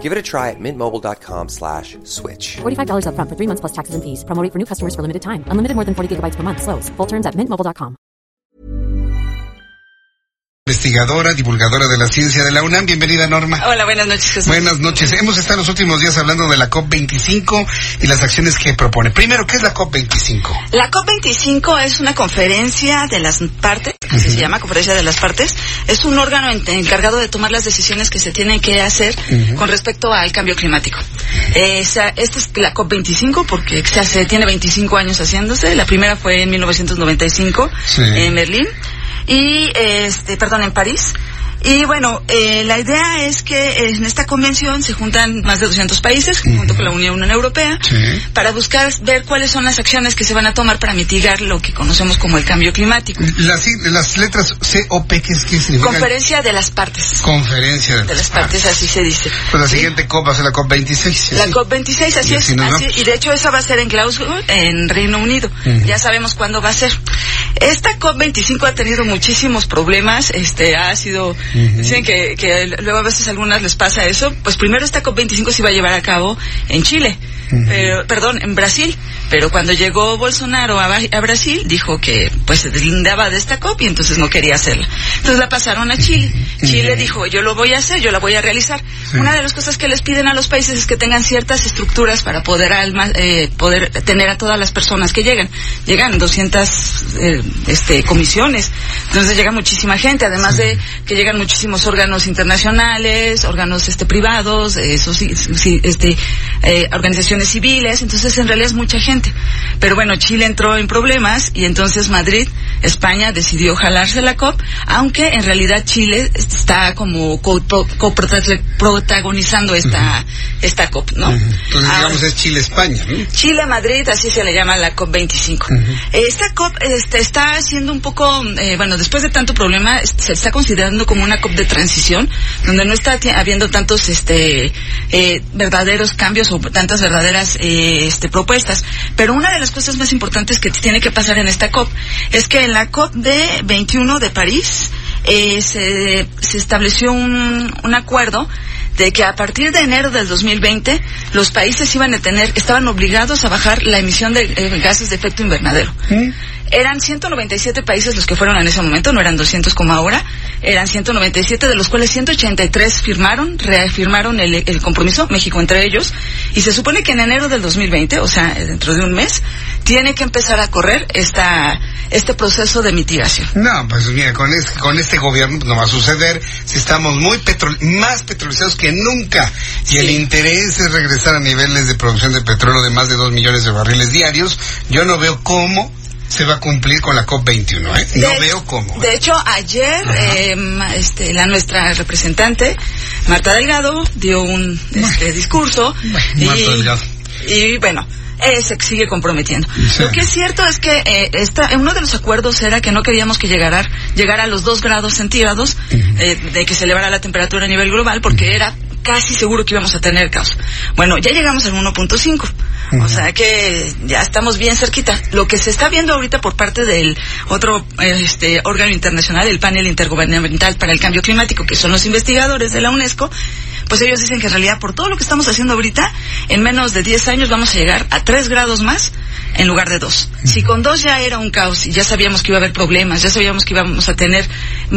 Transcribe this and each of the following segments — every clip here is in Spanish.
Give it a try at mintmobile.com slash switch. $45 upfront for three months plus taxes and fees. Promo rate for new customers for limited time. Unlimited more than 40 gigabytes per month. Slows. Full terms at mintmobile.com. investigadora, divulgadora de la ciencia de la UNAM. Bienvenida, Norma. Hola, buenas noches, Jesús. Buenas noches. Hemos estado los últimos días hablando de la COP25 y las acciones que propone. Primero, ¿qué es la COP25? La COP25 es una conferencia de las partes, así se llama, conferencia de las partes. Es un órgano en- encargado de tomar las decisiones que se tienen que hacer con respecto al cambio climático. Esa- esta es la COP25 porque se hace, tiene 25 años haciéndose. La primera fue en 1995 Sí. en Berlín y este perdón en París y bueno eh, la idea es que en esta convención se juntan más de 200 países junto con la Unión Europea Sí. para buscar ver cuáles son las acciones que se van a tomar para mitigar lo que conocemos como el cambio climático Las, las letras COP, ¿qué, es- qué significan? conferencia de las partes Conferencia de, de las partes así se dice Pues la ¿Sí? siguiente COP va a ser la COP26. La ¿sí? COP26, así Y es. así y de hecho esa va a ser en Glasgow, en Reino Unido. Ujú. Ya sabemos cuándo va a ser. Esta COP25 ha tenido muchísimos problemas. Este, ha sido, dicen que, que luego a veces a algunas les pasa eso. Pues primero esta COP25 se iba a llevar a cabo en Chile. Pero, perdón, en Brasil. Pero cuando llegó Bolsonaro a, Brasil, dijo que pues se deslindaba de esta COP y entonces no quería hacerla. Entonces la pasaron a Chile. Chile dijo, yo lo voy a hacer, yo la voy a realizar. Sí. Una de las cosas que les piden a los países es que tengan ciertas estructuras para poder alma- eh, poder tener a todas las personas que llegan. Llegan 200 eh, este, comisiones, entonces llega muchísima gente, además de que llegan muchísimos órganos internacionales, órganos este, privados, eh, soci- sí, este, eh, organizaciones civiles, entonces en realidad es mucha gente. Pero bueno, Chile entró en problemas y entonces Madrid, España, decidió jalarse la COP, aunque en realidad Chile está como co- pro- coprotagonizando esta, esta COP, ¿no? Entonces, Ahora- digamos, es Chile-España. ¿no? Chile, Madrid, así se le llama la COP25. Esta COP este, está siendo un poco, eh, bueno, después de tanto problema, se está considerando como una COP de transición, donde no está habiendo tantos este, eh, verdaderos cambios o tantas verdaderas eh, este, propuestas. Pero una de las cosas más importantes que tiene que pasar en esta COP es que en la COP de 21 de París eh, se, se estableció un, un acuerdo de que a partir de enero del 2020 los países iban a tener, estaban obligados a bajar la emisión de eh, gases de efecto invernadero. Eran 197 países los que fueron en ese momento, no eran 200 como ahora, eran 197, de los cuales 183 firmaron, reafirmaron el, el compromiso, México entre ellos, y se supone que en enero del 2020, o sea, dentro de un mes, tiene que empezar a correr esta, este proceso de mitigación. No, pues mira, con este, con este gobierno no va a suceder si estamos muy petro más petrolizados que nunca y el interés es regresar a niveles de producción de petróleo de más de 2 millones de barriles diarios. Yo no veo cómo se va a cumplir con la COP21, ¿eh? No De- veo cómo. De hecho, ayer eh, este, la nuestra representante, Marta Delgado, dio un este, discurso. Bueno, Marta Delgado. y bueno, eh, se sigue comprometiendo. Sí. Lo que es cierto es que eh, esta, uno de los acuerdos era que no queríamos que llegara, llegara a los dos grados centígrados eh, de que se elevara la temperatura a nivel global porque era casi seguro que íbamos a tener caos. Bueno, ya llegamos al 1.5. O sea que ya estamos bien cerquita. Lo que se está viendo ahorita por parte del otro este, órgano internacional, el panel intergubernamental para el cambio climático, que son los investigadores de la UNESCO, pues ellos dicen que en realidad por todo lo que estamos haciendo ahorita, en menos de 10 años vamos a llegar a 3 grados más en lugar de 2. Si con 2 ya era un caos y ya sabíamos que iba a haber problemas, ya sabíamos que íbamos a tener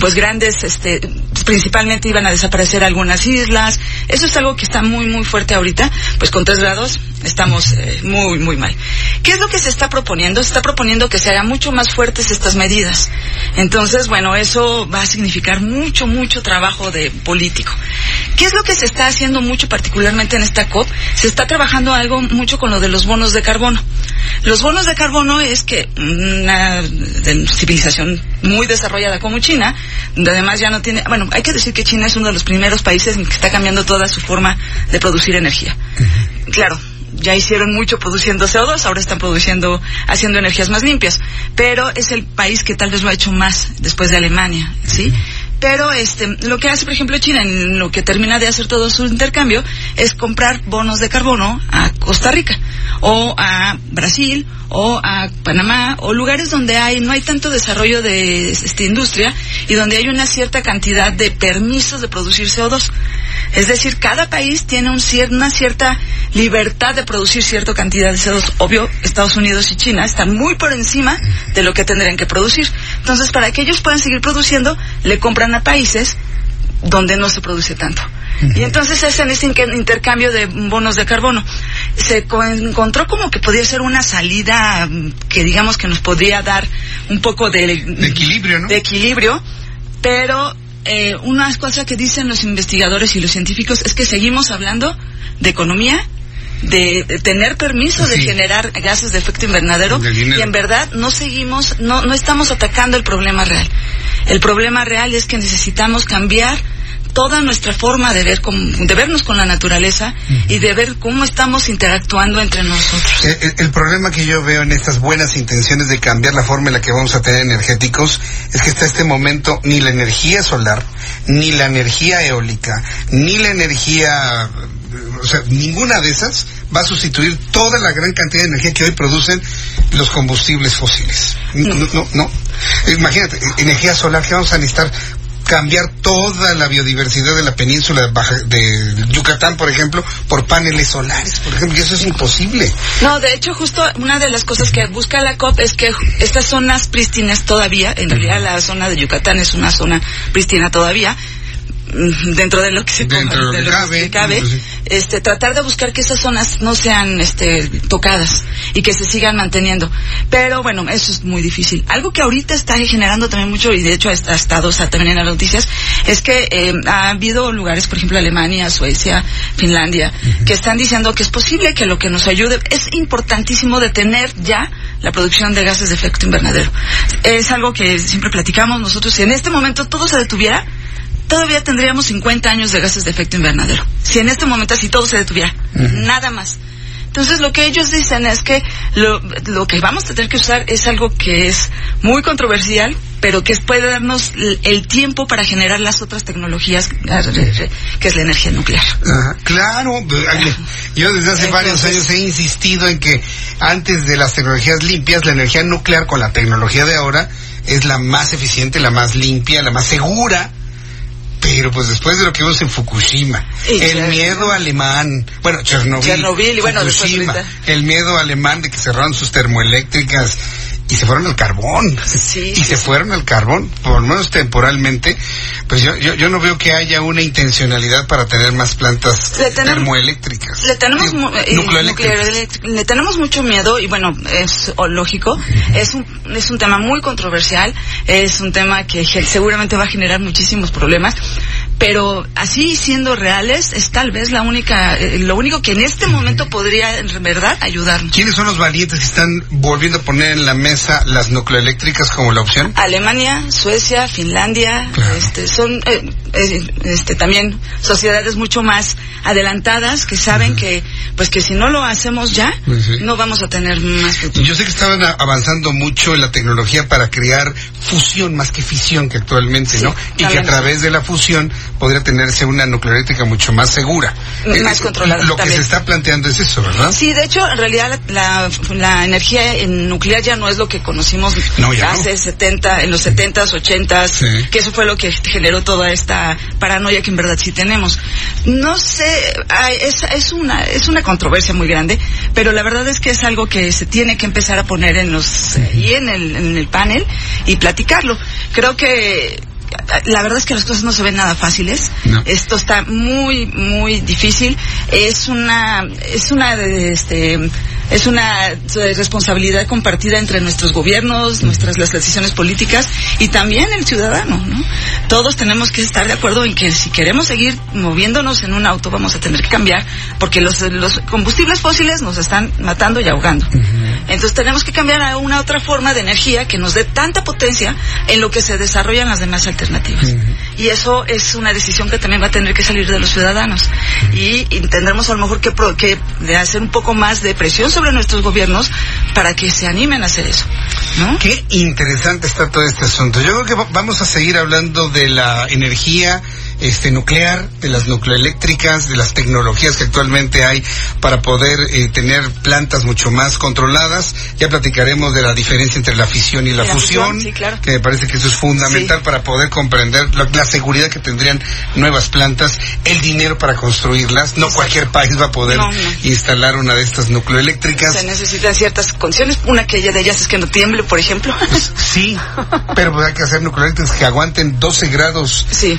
pues grandes, este, principalmente iban a desaparecer algunas islas, eso es algo que está muy muy fuerte ahorita, pues con 3 grados estamos eh, muy muy mal. ¿Qué es lo que se está proponiendo? Se está proponiendo que se hagan mucho más fuertes estas medidas. Entonces, bueno, eso va a significar mucho mucho trabajo de político. ¿Qué es lo que se está haciendo mucho particularmente en esta COP? Se está trabajando algo mucho con lo de los bonos de carbono. Los bonos de carbono es que una civilización muy desarrollada como China, donde además ya no tiene, bueno, hay que decir que China es uno de los primeros países en que está cambiando toda su forma de producir energía. Claro, ya hicieron mucho produciendo CO2, ahora están produciendo, haciendo energías más limpias. Pero es el país que tal vez lo ha hecho más después de Alemania, ¿sí? Pero este, lo que hace, por ejemplo, China, en lo que termina de hacer todo su intercambio, es comprar bonos de carbono a Costa Rica, o a Brasil, o a Panamá, o lugares donde hay, no hay tanto desarrollo de esta industria, y donde hay una cierta cantidad de permisos de producir CO2. Es decir, cada país tiene un cier- una cierta libertad de producir cierta cantidad de CO2. Obvio, Estados Unidos y China están muy por encima de lo que tendrían que producir. Entonces, para que ellos puedan seguir produciendo, le compran a países donde no se produce tanto. Y entonces es en ese intercambio de bonos de carbono. Se co- encontró como que podía ser una salida mm, que digamos que nos podría dar un poco de, De equilibrio, ¿no? de equilibrio, pero eh, una cosa que dicen los investigadores y los científicos es que seguimos hablando de economía, de, de tener permiso de generar gases de efecto invernadero y en verdad no seguimos, no, no estamos atacando el problema real. El problema real es que necesitamos cambiar toda nuestra forma de ver con- de vernos con la naturaleza y de ver cómo estamos interactuando entre nosotros. El, el problema que yo veo en estas buenas intenciones de cambiar la forma en la que vamos a tener energéticos es que hasta este momento ni la energía solar, ni la energía eólica, ni la energía, o sea, ninguna de esas va a sustituir toda la gran cantidad de energía que hoy producen los combustibles fósiles. No, no, no. Imagínate, energía solar que vamos a necesitar cambiar toda la biodiversidad de la península de, Baja- de Yucatán, por ejemplo, por paneles solares, por ejemplo, y eso es imposible. No, de hecho, justo una de las cosas que busca la COP es que estas zonas prístinas todavía, en realidad la zona de Yucatán es una zona prístina todavía, dentro de lo que se Dentro de lo que cabe, se cabe, sí. este, tratar de buscar que esas zonas no sean este, tocadas y que se sigan manteniendo. Pero bueno, eso es muy difícil. Algo que ahorita está generando también mucho, y de hecho ha, estado o sea, también en las noticias, es que eh, ha habido lugares, por ejemplo, Alemania, Suecia, Finlandia, que están diciendo que es posible que lo que nos ayude, es importantísimo detener ya la producción de gases de efecto invernadero. Es algo que siempre platicamos nosotros. Si en este momento todo se detuviera, todavía tendríamos 50 años de gases de efecto invernadero. Si en este momento así todo se detuviera, nada más. Entonces lo que ellos dicen es que lo, lo que vamos a tener que usar es algo que es muy controversial, pero que puede darnos el, el tiempo para generar las otras tecnologías, que es la energía nuclear. Ajá, Claro, ay, yo desde hace varios años he insistido en que antes de las tecnologías limpias, la energía nuclear con la tecnología de ahora es la más eficiente, la más limpia, la más segura. Pero pues después de lo que vimos en Fukushima, el miedo alemán, bueno, Chernobyl, Chernobyl, y bueno, después Fukushima, el miedo alemán de que cerraron sus termoeléctricas y se fueron al carbón. Sí, y sí, se fueron al carbón, por lo menos temporalmente, pues yo, yo, yo no veo que haya una intencionalidad para tener más plantas Le tenemos- termoeléctricas. Le tenemos, Digo, eh, nucleoeléctricas. le tenemos mucho miedo y bueno, es lógico, es un, es un tema muy controversial, es un tema que seguramente va a generar muchísimos problemas, pero así siendo reales es tal vez la única, eh, lo único que en este momento podría en verdad ayudarnos. ¿Quiénes son los valientes que están volviendo a poner en la mesa las nucleoeléctricas como la opción? Alemania, Suecia, Finlandia, Claro. este, son eh, eh, este, también sociedades mucho más adelantadas que saben que, pues que si no lo hacemos ya, Pues no vamos a tener más futuro. Yo sé que estaban avanzando mucho en la tecnología para crear fusión más que fisión que actualmente, Sí, ¿no? Y que a través de la fusión podría tenerse una nucleoeléctrica mucho más segura. Más controlada Lo que se está planteando es eso, ¿verdad? Sí, de hecho, en realidad la, la, la energía en nuclear ya no es lo que conocimos No, ya no. hace 70, en los 70s, 80s, Sí. que eso fue lo que generó toda esta paranoia que en verdad sí tenemos. No sé, es, es, una, es una controversia muy grande, pero la verdad es que es algo que se tiene que empezar a poner en los, y en el, en el panel y platicarlo. Creo que la verdad es que las cosas no se ven nada fáciles. No. Esto está muy, muy difícil. Es una, es una, este, es una eh, responsabilidad compartida entre nuestros gobiernos, nuestras las decisiones políticas y también el ciudadano, ¿no? Todos tenemos que estar de acuerdo en que si queremos seguir moviéndonos en un auto vamos a tener que cambiar porque los, los combustibles fósiles nos están matando y ahogando. Entonces tenemos que cambiar a una otra forma de energía que nos dé tanta potencia en lo que se desarrollan las demás alternativas. Y eso es una decisión que también va a tener que salir de los ciudadanos. Y, y tendremos a lo mejor que, pro- que hacer un poco más de presión sobre nuestros gobiernos para que se animen a hacer eso. ¿no? Qué interesante está todo este asunto. Yo creo que va- vamos a seguir hablando de la energía este nuclear, de las nucleoeléctricas, de las tecnologías que actualmente hay para poder eh, tener plantas mucho más controladas. Ya platicaremos de la diferencia entre la fisión y la, fusión, fusión, sí, claro. que me parece que eso es fundamental Sí. para poder comprender la, la seguridad que tendrían nuevas plantas, el dinero para construirlas. No cualquier país va a poder No, no. instalar una de estas nucleoeléctricas. Se necesitan ciertas condiciones. Una que de ellas es que no tiemble, por ejemplo. Sí, pero pues hay que hacer nucleoeléctricas que aguanten 12 grados sí.